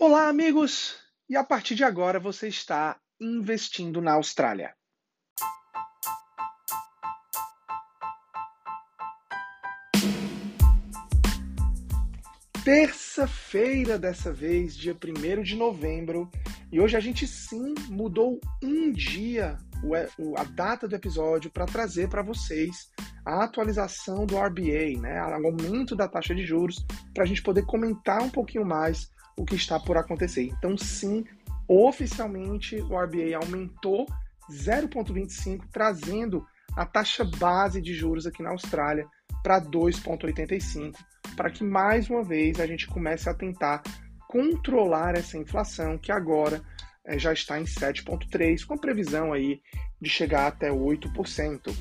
Olá, amigos! E a partir de agora você está investindo na Austrália. Terça-feira, dessa vez, dia 1 de novembro, e hoje a gente sim mudou um dia a data do episódio para trazer para vocês a atualização do RBA, né, o aumento da taxa de juros, para a gente poder comentar um pouquinho mais o que está por acontecer. Então, sim, oficialmente o RBA aumentou 0,25, trazendo a taxa base de juros aqui na Austrália para 2,85, para que mais uma vez a gente comece a tentar controlar essa inflação que agora é, já está em 7,3, com previsão aí de chegar até 8%.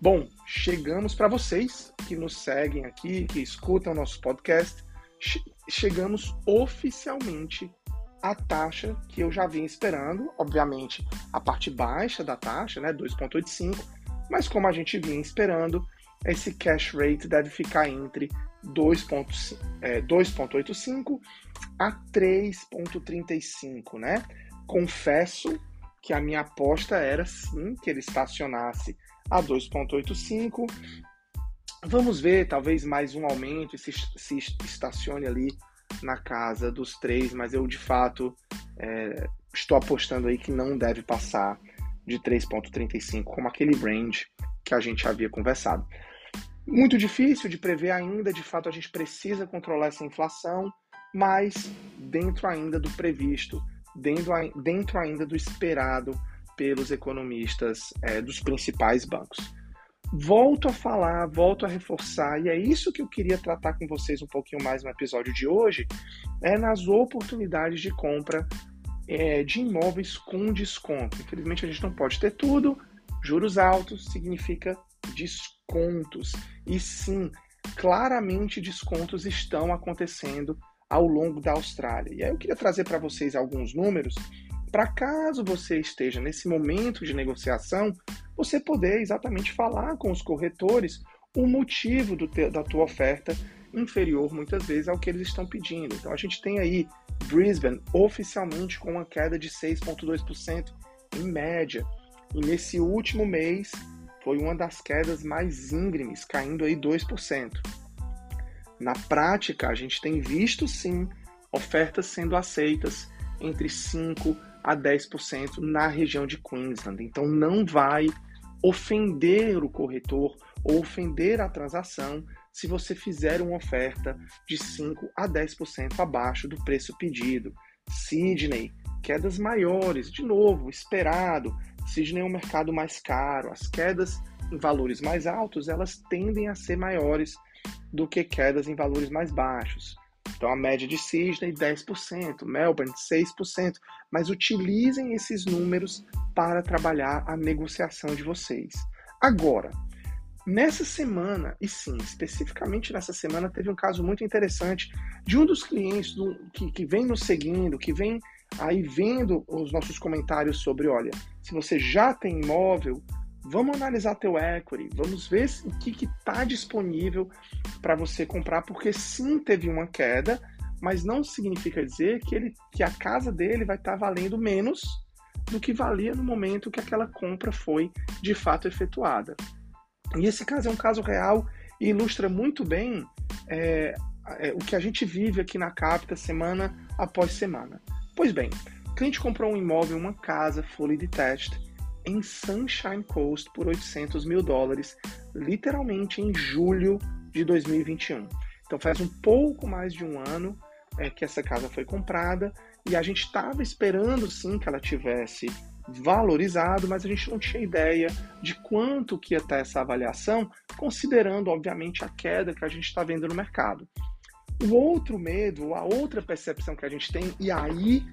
Bom, chegamos para vocês que nos seguem aqui, que escutam nosso podcast, chegamos oficialmente à taxa que eu já vinha esperando, obviamente a parte baixa da taxa, né, 2,85, mas como a gente vinha esperando, esse cash rate deve ficar entre 2,85 é, a 3,35, né? Confesso que a minha aposta era sim que ele estacionasse a 2,85. Vamos ver, talvez mais um aumento e se, se estacione ali na casa dos três, mas eu de fato é, estou apostando aí que não deve passar de 3,35, como aquele range que a gente havia conversado. Muito difícil de prever ainda, de fato a gente precisa controlar essa inflação, mas dentro ainda do previsto, dentro, dentro ainda do esperado pelos economistas é, dos principais bancos. Volto a falar, volto a reforçar, e é isso que eu queria tratar com vocês um pouquinho mais no episódio de hoje, é nas oportunidades de compra é, de imóveis com desconto. Infelizmente a gente não pode ter tudo, juros altos significa descontos. E sim, claramente descontos estão acontecendo ao longo da Austrália. E aí eu queria trazer para vocês alguns números para caso você esteja nesse momento de negociação, você poder exatamente falar com os corretores o motivo te, da tua oferta inferior muitas vezes ao que eles estão pedindo. Então a gente tem aí Brisbane oficialmente com uma queda de 6,2% em média. E nesse último mês foi uma das quedas mais íngremes, caindo aí 2%. Na prática, a gente tem visto sim ofertas sendo aceitas entre 5 a 10% na região de Queensland. Então não vai ofender o corretor ou ofender a transação se você fizer uma oferta de 5 a 10% abaixo do preço pedido. Sydney, quedas maiores, de novo, esperado, Sydney é um mercado mais caro, as quedas em valores mais altos, elas tendem a ser maiores do que quedas em valores mais baixos. Então a média de Sydney 10%, Melbourne 6%, mas utilizem esses números para trabalhar a negociação de vocês. Agora, nessa semana, e sim, especificamente nessa semana, teve um caso muito interessante de um dos clientes do, que, que vem nos seguindo, que vem aí vendo os nossos comentários sobre, olha, se você já tem imóvel, vamos analisar teu equity, vamos ver o que está disponível para você comprar, porque sim teve uma queda, mas não significa dizer que, ele, que a casa dele vai estar tá valendo menos do que valia no momento que aquela compra foi de fato efetuada. E esse caso é um caso real e ilustra muito bem é, é, o que a gente vive aqui na Capita semana após semana. Pois bem, o cliente comprou um imóvel, uma casa fully detached em Sunshine Coast por 800 mil dólares, literalmente em julho de 2021. Então faz um pouco mais de um ano é, que essa casa foi comprada e a gente estava esperando sim que ela tivesse valorizado, mas a gente não tinha ideia de quanto que ia estar essa avaliação, considerando obviamente a queda que a gente está vendo no mercado. O outro medo, a outra percepção que a gente tem, e aí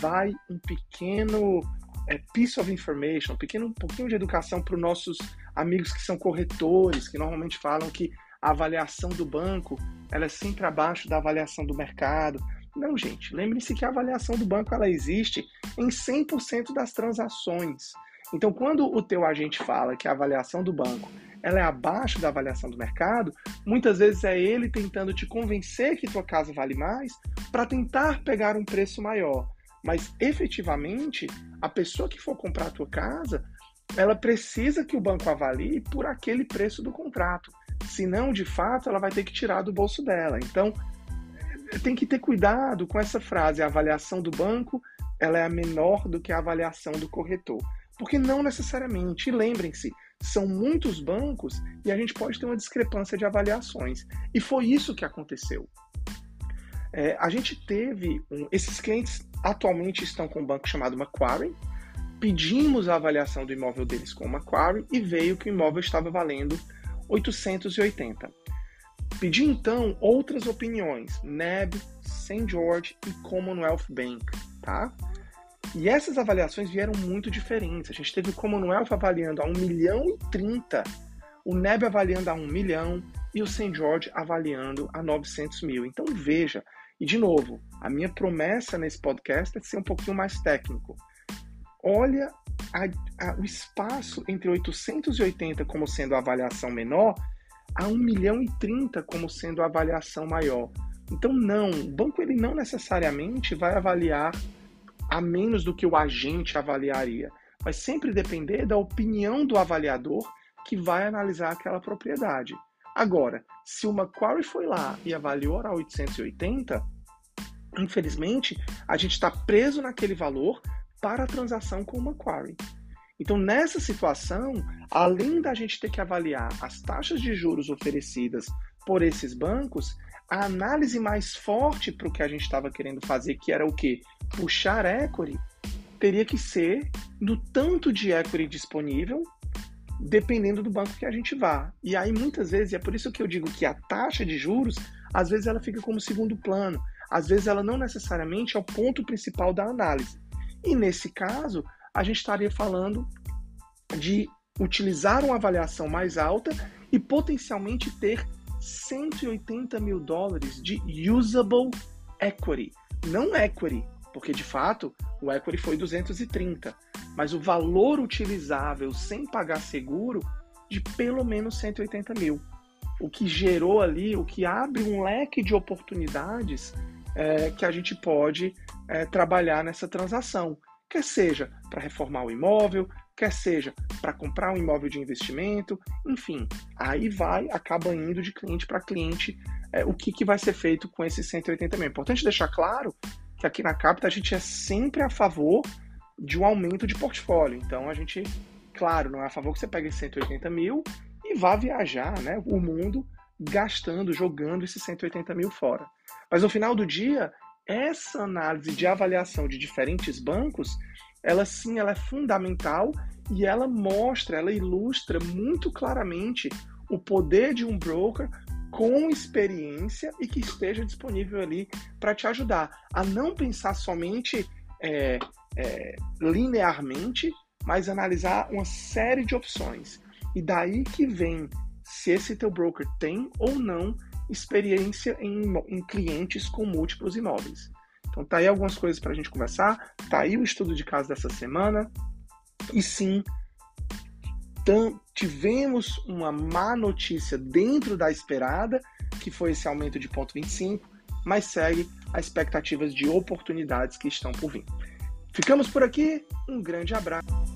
vai um pequeno é, piece of information, um, pequeno, um pouquinho de educação para os nossos amigos que são corretores, que normalmente falam que a avaliação do banco ela é sempre abaixo da avaliação do mercado. Não, gente, lembre-se que a avaliação do banco ela existe em 100% das transações. Então, quando o teu agente fala que a avaliação do banco ela é abaixo da avaliação do mercado, muitas vezes é ele tentando te convencer que tua casa vale mais para tentar pegar um preço maior. Mas efetivamente, a pessoa que for comprar a tua casa, ela precisa que o banco avalie por aquele preço do contrato. Senão, de fato, ela vai ter que tirar do bolso dela. Então, tem que ter cuidado com essa frase, a avaliação do banco ela é menor do que a avaliação do corretor. Porque não necessariamente. Lembrem-se, são muitos bancos e a gente pode ter uma discrepância de avaliações. E foi isso que aconteceu. É, a gente teve. Um, esses clientes atualmente estão com um banco chamado Macquarie. Pedimos a avaliação do imóvel deles com o Macquarie e veio que o imóvel estava valendo 880. Pedi então outras opiniões, NEB, St. George e Commonwealth Bank, tá? E essas avaliações vieram muito diferentes. A gente teve o Commonwealth avaliando a 1 milhão e 30, o NEB avaliando a 1 milhão e o St. George avaliando a 900 mil. Então veja, e de novo, a minha promessa nesse podcast é ser um pouquinho mais técnico. Olha a, a, o espaço entre 880 como sendo a avaliação menor a 1 milhão e 30 como sendo a avaliação maior. Então não, o banco ele não necessariamente vai avaliar a menos do que o agente avaliaria. Vai sempre depender da opinião do avaliador que vai analisar aquela propriedade. Agora, se o Macquarie foi lá e avaliou a 880, infelizmente, a gente está preso naquele valor para a transação com o Macquarie. Então, nessa situação, além da gente ter que avaliar as taxas de juros oferecidas por esses bancos, a análise mais forte para o que a gente estava querendo fazer, que era o quê? Puxar equity, teria que ser no tanto de equity disponível, dependendo do banco que a gente vá. E aí, muitas vezes, é por isso que eu digo que a taxa de juros, às vezes ela fica como segundo plano, às vezes ela não necessariamente é o ponto principal da análise. E nesse caso, a gente estaria falando de utilizar uma avaliação mais alta e potencialmente ter 180 mil dólares de usable equity. Não equity, porque de fato o equity foi 230, mas o valor utilizável sem pagar seguro de pelo menos 180 mil. O que gerou ali, o que abre um leque de oportunidades é, que a gente pode é, trabalhar nessa transação. Quer seja para reformar o imóvel, quer seja para comprar um imóvel de investimento, enfim, aí vai, acaba indo de cliente para cliente é, o que, que vai ser feito com esses 180 mil. É importante deixar claro que aqui na Capita a gente é sempre a favor de um aumento de portfólio. Então a gente, claro, não é a favor que você pegue 180 mil e vá viajar né, o mundo gastando, jogando esses 180 mil fora. Mas no final do dia, essa análise de avaliação de diferentes bancos ela sim ela é fundamental e ela mostra, ela ilustra muito claramente o poder de um broker com experiência e que esteja disponível ali para te ajudar a não pensar somente é, é, linearmente, mas analisar uma série de opções. E daí que vem se esse teu broker tem ou não experiência em, em clientes com múltiplos imóveis. Então tá aí algumas coisas para a gente conversar, tá aí o estudo de caso dessa semana. E sim, tivemos uma má notícia dentro da esperada, que foi esse aumento de 0,25, mas segue as expectativas de oportunidades que estão por vir. Ficamos por aqui, um grande abraço.